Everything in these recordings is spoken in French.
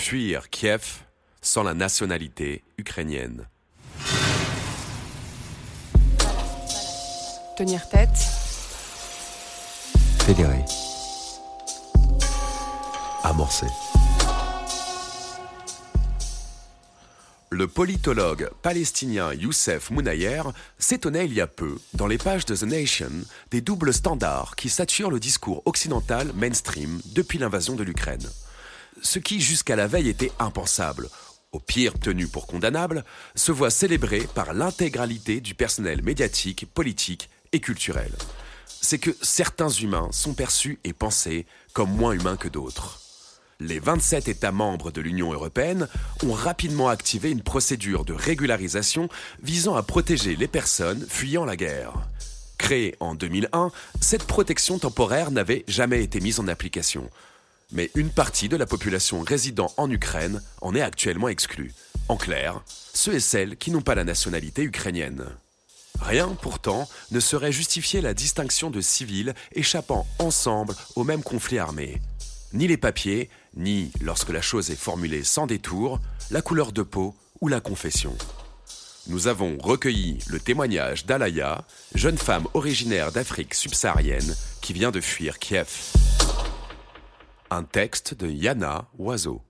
Fuir Kiev sans la nationalité ukrainienne. Tenir tête. Fédérer. Amorcer. Le politologue palestinien Youssef Mounayer s'étonnait il y a peu, dans les pages de The Nation, des doubles standards qui saturent le discours occidental mainstream depuis l'invasion de l'Ukraine. Ce qui, jusqu'à la veille, était impensable, au pire tenu pour condamnable, se voit célébré par l'intégralité du personnel médiatique, politique et culturel. C'est que certains humains sont perçus et pensés comme moins humains que d'autres les 27 États membres de l'Union européenne ont rapidement activé une procédure de régularisation visant à protéger les personnes fuyant la guerre. Créée en 2001, cette protection temporaire n'avait jamais été mise en application. Mais une partie de la population résidant en Ukraine en est actuellement exclue. En clair, ceux et celles qui n'ont pas la nationalité ukrainienne. Rien, pourtant, ne saurait justifier la distinction de civils échappant ensemble au même conflit armé ni les papiers, ni, lorsque la chose est formulée sans détour, la couleur de peau ou la confession. Nous avons recueilli le témoignage d'Alaya, jeune femme originaire d'Afrique subsaharienne qui vient de fuir Kiev. Un texte de Yana Oiseau.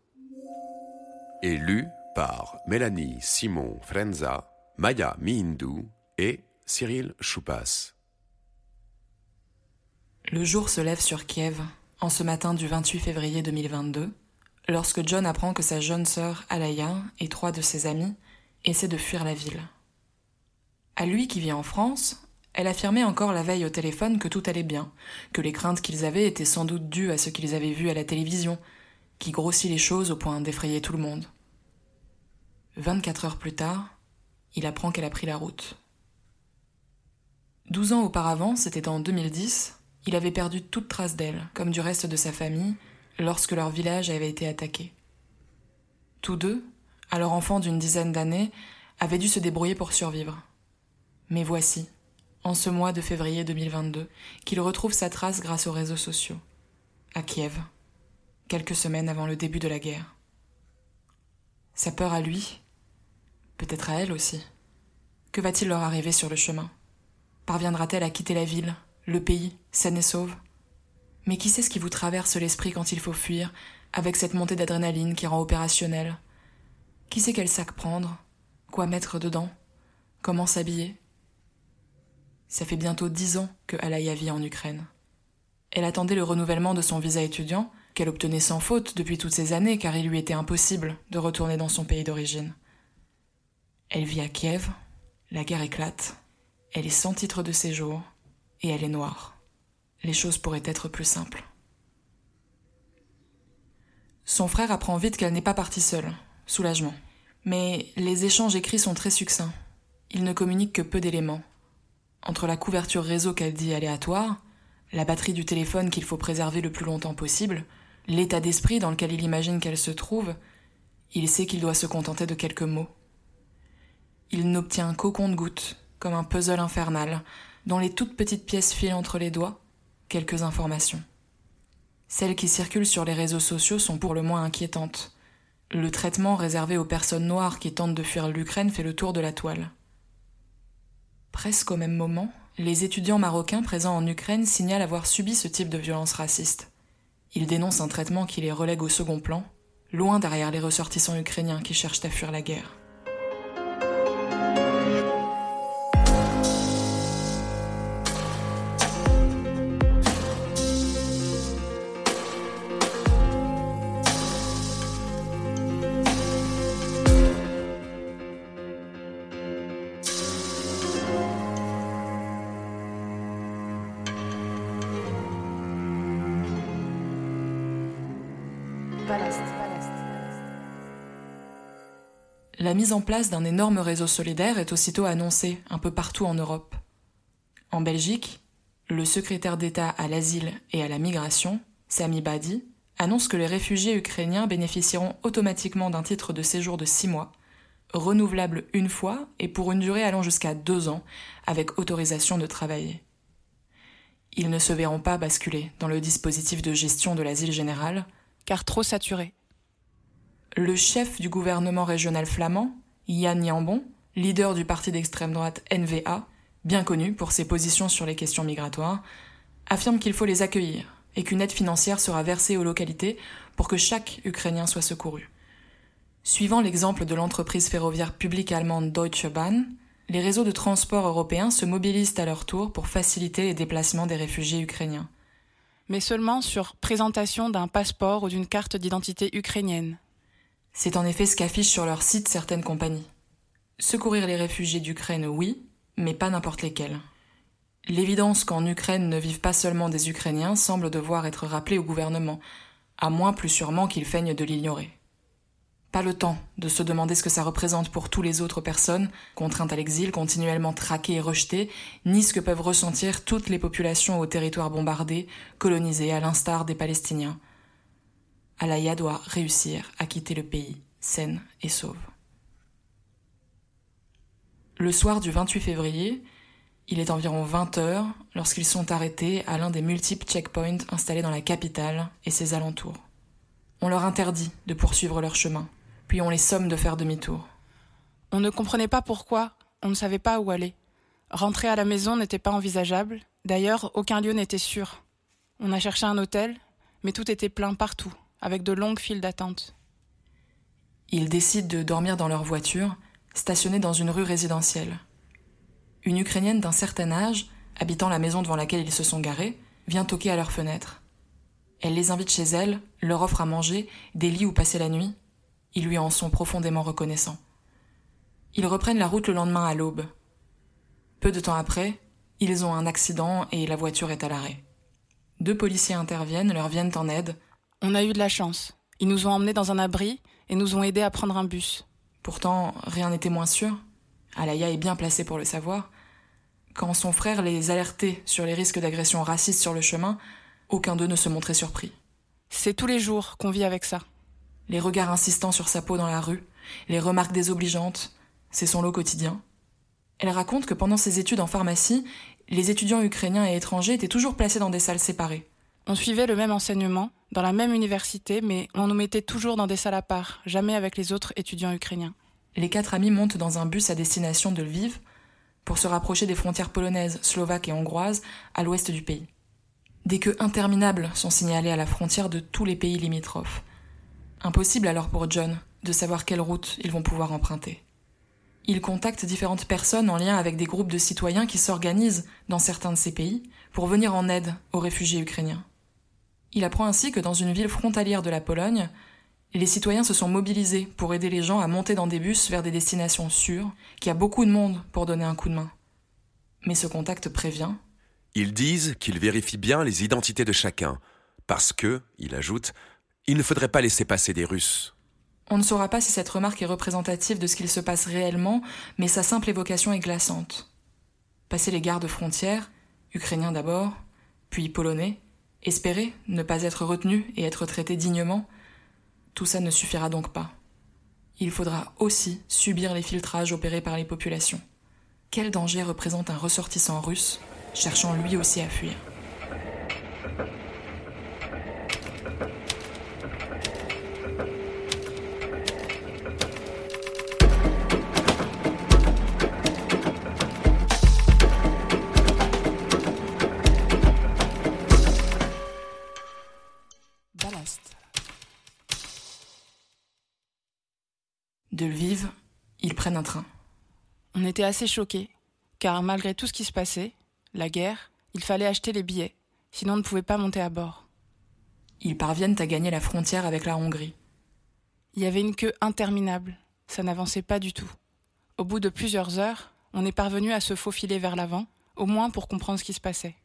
Et lu par Mélanie Simon Frenza, Maya Mihindu et Cyril Choupas. Le jour se lève sur Kiev en ce matin du 28 février 2022, lorsque John apprend que sa jeune sœur Alaya et trois de ses amis essaient de fuir la ville. À lui qui vit en France, elle affirmait encore la veille au téléphone que tout allait bien, que les craintes qu'ils avaient étaient sans doute dues à ce qu'ils avaient vu à la télévision, qui grossit les choses au point d'effrayer tout le monde. 24 heures plus tard, il apprend qu'elle a pris la route. Douze ans auparavant, c'était en 2010, il avait perdu toute trace d'elle, comme du reste de sa famille, lorsque leur village avait été attaqué. Tous deux, alors enfants d'une dizaine d'années, avaient dû se débrouiller pour survivre. Mais voici, en ce mois de février 2022, qu'il retrouve sa trace grâce aux réseaux sociaux, à Kiev, quelques semaines avant le début de la guerre. Sa peur à lui, peut-être à elle aussi. Que va-t-il leur arriver sur le chemin? Parviendra-t-elle à quitter la ville, le pays, saine et sauve? Mais qui sait ce qui vous traverse l'esprit quand il faut fuir, avec cette montée d'adrénaline qui rend opérationnel? Qui sait quel sac prendre Quoi mettre dedans Comment s'habiller? Ça fait bientôt dix ans que Alaya vit en Ukraine. Elle attendait le renouvellement de son visa étudiant, qu'elle obtenait sans faute depuis toutes ces années car il lui était impossible de retourner dans son pays d'origine. Elle vit à Kiev, la guerre éclate, elle est sans titre de séjour, et elle est noire. Les choses pourraient être plus simples. Son frère apprend vite qu'elle n'est pas partie seule. Soulagement. Mais les échanges écrits sont très succincts. Il ne communique que peu d'éléments. Entre la couverture réseau qu'elle dit aléatoire, la batterie du téléphone qu'il faut préserver le plus longtemps possible, l'état d'esprit dans lequel il imagine qu'elle se trouve, il sait qu'il doit se contenter de quelques mots. Il n'obtient qu'au compte-gouttes, comme un puzzle infernal, dont les toutes petites pièces filent entre les doigts, quelques informations. Celles qui circulent sur les réseaux sociaux sont pour le moins inquiétantes. Le traitement réservé aux personnes noires qui tentent de fuir l'Ukraine fait le tour de la toile. Presque au même moment, les étudiants marocains présents en Ukraine signalent avoir subi ce type de violence raciste. Ils dénoncent un traitement qui les relègue au second plan, loin derrière les ressortissants ukrainiens qui cherchent à fuir la guerre. La mise en place d'un énorme réseau solidaire est aussitôt annoncée un peu partout en Europe. En Belgique, le secrétaire d'État à l'asile et à la migration, Sami Badi, annonce que les réfugiés ukrainiens bénéficieront automatiquement d'un titre de séjour de six mois, renouvelable une fois et pour une durée allant jusqu'à deux ans, avec autorisation de travailler. Ils ne se verront pas basculer dans le dispositif de gestion de l'asile général, car trop saturés. Le chef du gouvernement régional flamand, Yann Yambon, leader du parti d'extrême droite NVA, bien connu pour ses positions sur les questions migratoires, affirme qu'il faut les accueillir et qu'une aide financière sera versée aux localités pour que chaque Ukrainien soit secouru. Suivant l'exemple de l'entreprise ferroviaire publique allemande Deutsche Bahn, les réseaux de transport européens se mobilisent à leur tour pour faciliter les déplacements des réfugiés ukrainiens. Mais seulement sur présentation d'un passeport ou d'une carte d'identité ukrainienne. C'est en effet ce qu'affichent sur leur site certaines compagnies. Secourir les réfugiés d'Ukraine, oui, mais pas n'importe lesquels. L'évidence qu'en Ukraine ne vivent pas seulement des Ukrainiens semble devoir être rappelée au gouvernement, à moins plus sûrement qu'il feigne de l'ignorer. Pas le temps de se demander ce que ça représente pour tous les autres personnes, contraintes à l'exil, continuellement traquées et rejetées, ni ce que peuvent ressentir toutes les populations aux territoires bombardés, colonisés à l'instar des Palestiniens. Alaya doit réussir à quitter le pays, saine et sauve. Le soir du 28 février, il est environ 20 heures lorsqu'ils sont arrêtés à l'un des multiples checkpoints installés dans la capitale et ses alentours. On leur interdit de poursuivre leur chemin puis on les somme de faire demi-tour. On ne comprenait pas pourquoi, on ne savait pas où aller. Rentrer à la maison n'était pas envisageable, d'ailleurs aucun lieu n'était sûr. On a cherché un hôtel, mais tout était plein partout, avec de longues files d'attente. Ils décident de dormir dans leur voiture, stationnée dans une rue résidentielle. Une Ukrainienne d'un certain âge, habitant la maison devant laquelle ils se sont garés, vient toquer à leur fenêtre. Elle les invite chez elle, leur offre à manger, des lits où passer la nuit, ils lui en sont profondément reconnaissants. Ils reprennent la route le lendemain à l'aube. Peu de temps après, ils ont un accident et la voiture est à l'arrêt. Deux policiers interviennent, leur viennent en aide. On a eu de la chance. Ils nous ont emmenés dans un abri et nous ont aidés à prendre un bus. Pourtant, rien n'était moins sûr. Alaya est bien placée pour le savoir. Quand son frère les alertait sur les risques d'agression raciste sur le chemin, aucun d'eux ne se montrait surpris. C'est tous les jours qu'on vit avec ça les regards insistants sur sa peau dans la rue, les remarques désobligeantes, c'est son lot quotidien. Elle raconte que pendant ses études en pharmacie, les étudiants ukrainiens et étrangers étaient toujours placés dans des salles séparées. On suivait le même enseignement, dans la même université, mais on nous mettait toujours dans des salles à part, jamais avec les autres étudiants ukrainiens. Les quatre amis montent dans un bus à destination de Lviv pour se rapprocher des frontières polonaises, slovaques et hongroises à l'ouest du pays. Des queues interminables sont signalées à la frontière de tous les pays limitrophes. Impossible alors pour John de savoir quelle route ils vont pouvoir emprunter. Il contacte différentes personnes en lien avec des groupes de citoyens qui s'organisent dans certains de ces pays pour venir en aide aux réfugiés ukrainiens. Il apprend ainsi que dans une ville frontalière de la Pologne, les citoyens se sont mobilisés pour aider les gens à monter dans des bus vers des destinations sûres, qu'il y a beaucoup de monde pour donner un coup de main. Mais ce contact prévient. Ils disent qu'ils vérifient bien les identités de chacun, parce que, il ajoute, il ne faudrait pas laisser passer des Russes. On ne saura pas si cette remarque est représentative de ce qu'il se passe réellement, mais sa simple évocation est glaçante. Passer les gardes frontières, ukrainiens d'abord, puis polonais, espérer ne pas être retenu et être traité dignement, tout ça ne suffira donc pas. Il faudra aussi subir les filtrages opérés par les populations. Quel danger représente un ressortissant russe cherchant lui aussi à fuir? Était assez choqués, car malgré tout ce qui se passait, la guerre, il fallait acheter les billets, sinon on ne pouvait pas monter à bord. Ils parviennent à gagner la frontière avec la Hongrie. Il y avait une queue interminable, ça n'avançait pas du tout. Au bout de plusieurs heures, on est parvenu à se faufiler vers l'avant, au moins pour comprendre ce qui se passait.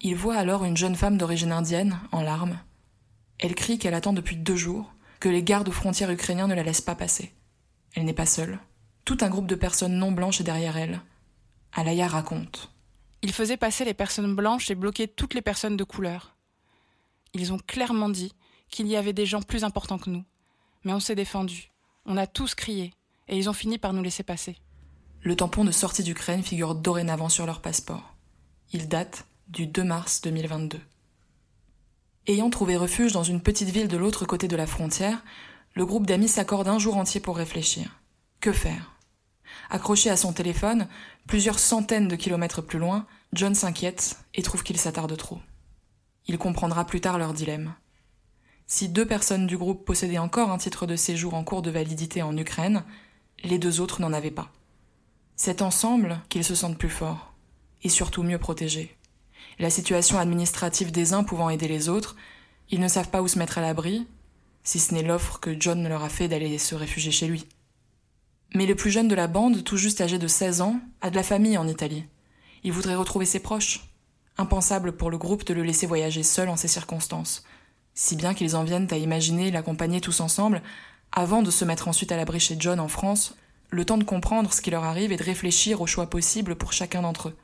Il voit alors une jeune femme d'origine indienne, en larmes. Elle crie qu'elle attend depuis deux jours, que les gardes aux frontières ukrainiens ne la laissent pas passer. Elle n'est pas seule. Tout un groupe de personnes non blanches est derrière elle. Alaya raconte. Ils faisaient passer les personnes blanches et bloquaient toutes les personnes de couleur. Ils ont clairement dit qu'il y avait des gens plus importants que nous. Mais on s'est défendus. On a tous crié. Et ils ont fini par nous laisser passer. Le tampon de sortie d'Ukraine figure dorénavant sur leur passeport. Il date du 2 mars 2022. Ayant trouvé refuge dans une petite ville de l'autre côté de la frontière, le groupe d'amis s'accorde un jour entier pour réfléchir. Que faire? Accroché à son téléphone, plusieurs centaines de kilomètres plus loin, John s'inquiète et trouve qu'il s'attarde trop. Il comprendra plus tard leur dilemme. Si deux personnes du groupe possédaient encore un titre de séjour en cours de validité en Ukraine, les deux autres n'en avaient pas. C'est ensemble qu'ils se sentent plus forts, et surtout mieux protégés. La situation administrative des uns pouvant aider les autres, ils ne savent pas où se mettre à l'abri, si ce n'est l'offre que John leur a fait d'aller se réfugier chez lui. Mais le plus jeune de la bande, tout juste âgé de 16 ans, a de la famille en Italie. Il voudrait retrouver ses proches. Impensable pour le groupe de le laisser voyager seul en ces circonstances, si bien qu'ils en viennent à imaginer l'accompagner tous ensemble, avant de se mettre ensuite à l'abri chez John en France, le temps de comprendre ce qui leur arrive et de réfléchir aux choix possibles pour chacun d'entre eux.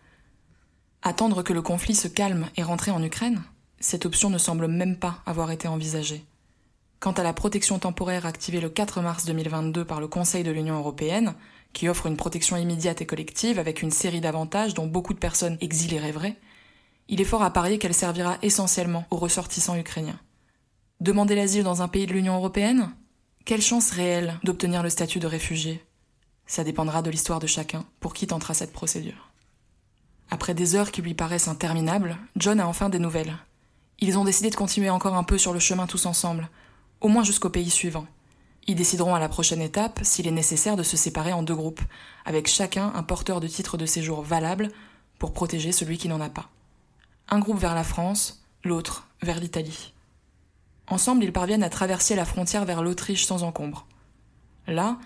Attendre que le conflit se calme et rentrer en Ukraine Cette option ne semble même pas avoir été envisagée. Quant à la protection temporaire activée le 4 mars 2022 par le Conseil de l'Union européenne, qui offre une protection immédiate et collective avec une série d'avantages dont beaucoup de personnes exilées rêveraient, il est fort à parier qu'elle servira essentiellement aux ressortissants ukrainiens. Demander l'asile dans un pays de l'Union européenne? Quelle chance réelle d'obtenir le statut de réfugié? Ça dépendra de l'histoire de chacun pour qui tentera cette procédure. Après des heures qui lui paraissent interminables, John a enfin des nouvelles. Ils ont décidé de continuer encore un peu sur le chemin tous ensemble, au moins jusqu'au pays suivant. Ils décideront à la prochaine étape s'il est nécessaire de se séparer en deux groupes, avec chacun un porteur de titre de séjour valable pour protéger celui qui n'en a pas. Un groupe vers la France, l'autre vers l'Italie. Ensemble, ils parviennent à traverser la frontière vers l'Autriche sans encombre. Là,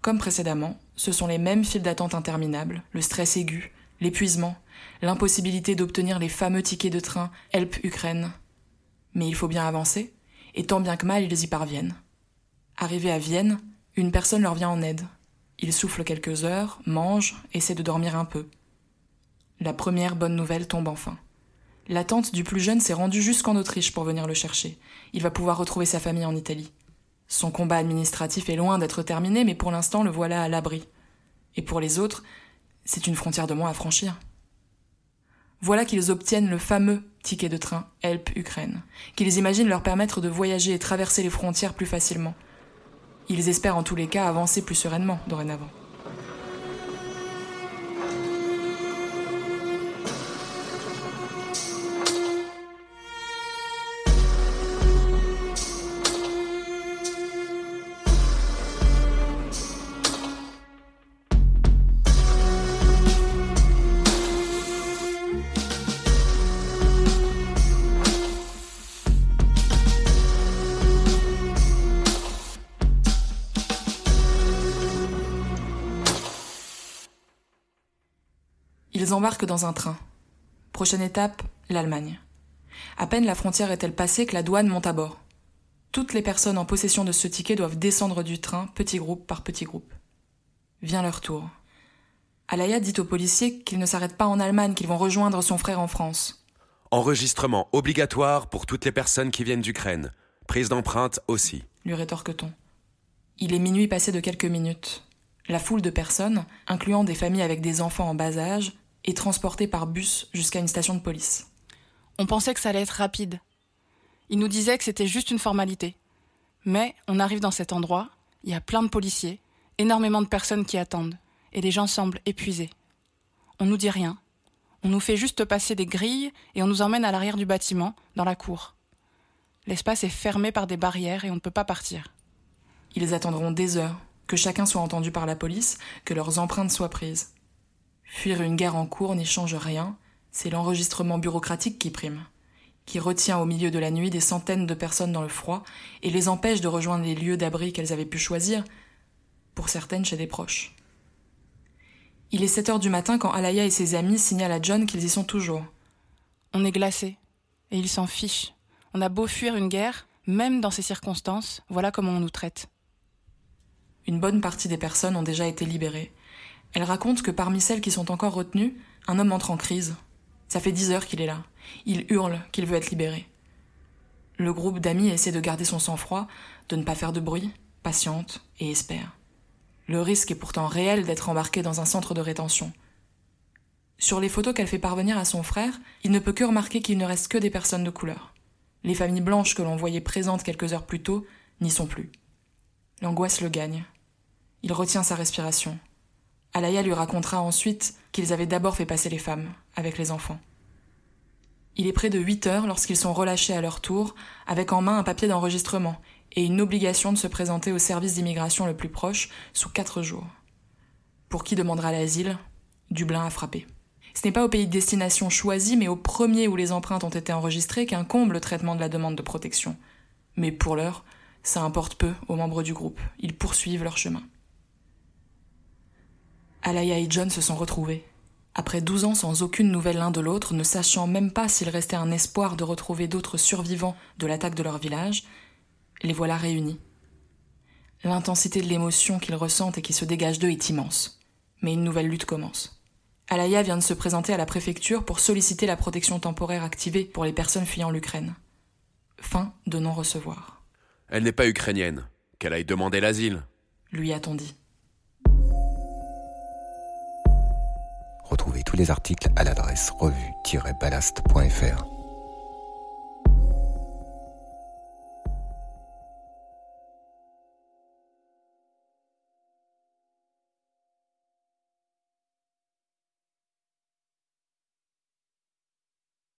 comme précédemment, ce sont les mêmes files d'attente interminables, le stress aigu, l'épuisement, l'impossibilité d'obtenir les fameux tickets de train Help-Ukraine. Mais il faut bien avancer, et tant bien que mal ils y parviennent. Arrivés à Vienne, une personne leur vient en aide. Ils soufflent quelques heures, mangent, essaient de dormir un peu. La première bonne nouvelle tombe enfin. La tante du plus jeune s'est rendue jusqu'en Autriche pour venir le chercher. Il va pouvoir retrouver sa famille en Italie. Son combat administratif est loin d'être terminé, mais pour l'instant le voilà à l'abri. Et pour les autres, c'est une frontière de moins à franchir. Voilà qu'ils obtiennent le fameux ticket de train Help Ukraine, qu'ils imaginent leur permettre de voyager et traverser les frontières plus facilement. Ils espèrent en tous les cas avancer plus sereinement dorénavant. Ils embarquent dans un train. Prochaine étape, l'Allemagne. À peine la frontière est-elle passée que la douane monte à bord. Toutes les personnes en possession de ce ticket doivent descendre du train, petit groupe par petit groupe. Vient leur tour. Alaya dit aux policiers qu'ils ne s'arrêtent pas en Allemagne, qu'ils vont rejoindre son frère en France. Enregistrement obligatoire pour toutes les personnes qui viennent d'Ukraine. Prise d'empreinte aussi. Lui rétorque-t-on. Il est minuit passé de quelques minutes. La foule de personnes, incluant des familles avec des enfants en bas âge, et transporté par bus jusqu'à une station de police. On pensait que ça allait être rapide. Il nous disait que c'était juste une formalité. Mais on arrive dans cet endroit, il y a plein de policiers, énormément de personnes qui attendent, et les gens semblent épuisés. On nous dit rien. On nous fait juste passer des grilles et on nous emmène à l'arrière du bâtiment, dans la cour. L'espace est fermé par des barrières et on ne peut pas partir. Ils attendront des heures, que chacun soit entendu par la police, que leurs empreintes soient prises. Fuir une guerre en cours n'y change rien, c'est l'enregistrement bureaucratique qui prime, qui retient au milieu de la nuit des centaines de personnes dans le froid et les empêche de rejoindre les lieux d'abri qu'elles avaient pu choisir, pour certaines chez des proches. Il est 7 heures du matin quand Alaya et ses amis signalent à John qu'ils y sont toujours. On est glacé, et il s'en fiche. On a beau fuir une guerre, même dans ces circonstances, voilà comment on nous traite. Une bonne partie des personnes ont déjà été libérées, elle raconte que parmi celles qui sont encore retenues, un homme entre en crise. Ça fait dix heures qu'il est là. Il hurle qu'il veut être libéré. Le groupe d'amis essaie de garder son sang-froid, de ne pas faire de bruit, patiente et espère. Le risque est pourtant réel d'être embarqué dans un centre de rétention. Sur les photos qu'elle fait parvenir à son frère, il ne peut que remarquer qu'il ne reste que des personnes de couleur. Les familles blanches que l'on voyait présentes quelques heures plus tôt n'y sont plus. L'angoisse le gagne. Il retient sa respiration. Alaya lui racontera ensuite qu'ils avaient d'abord fait passer les femmes, avec les enfants. Il est près de 8 heures lorsqu'ils sont relâchés à leur tour, avec en main un papier d'enregistrement et une obligation de se présenter au service d'immigration le plus proche sous quatre jours. Pour qui demandera l'asile, Dublin a frappé. Ce n'est pas au pays de destination choisi, mais au premier où les empreintes ont été enregistrées qu'incombe le traitement de la demande de protection. Mais pour l'heure, ça importe peu aux membres du groupe. Ils poursuivent leur chemin. Alaya et John se sont retrouvés. Après douze ans sans aucune nouvelle l'un de l'autre, ne sachant même pas s'il restait un espoir de retrouver d'autres survivants de l'attaque de leur village, les voilà réunis. L'intensité de l'émotion qu'ils ressentent et qui se dégage d'eux est immense. Mais une nouvelle lutte commence. Alaya vient de se présenter à la préfecture pour solliciter la protection temporaire activée pour les personnes fuyant l'Ukraine. Fin de non-recevoir. Elle n'est pas ukrainienne. Qu'elle aille demander l'asile. Lui a-t-on dit. Retrouvez tous les articles à l'adresse revue-ballast.fr.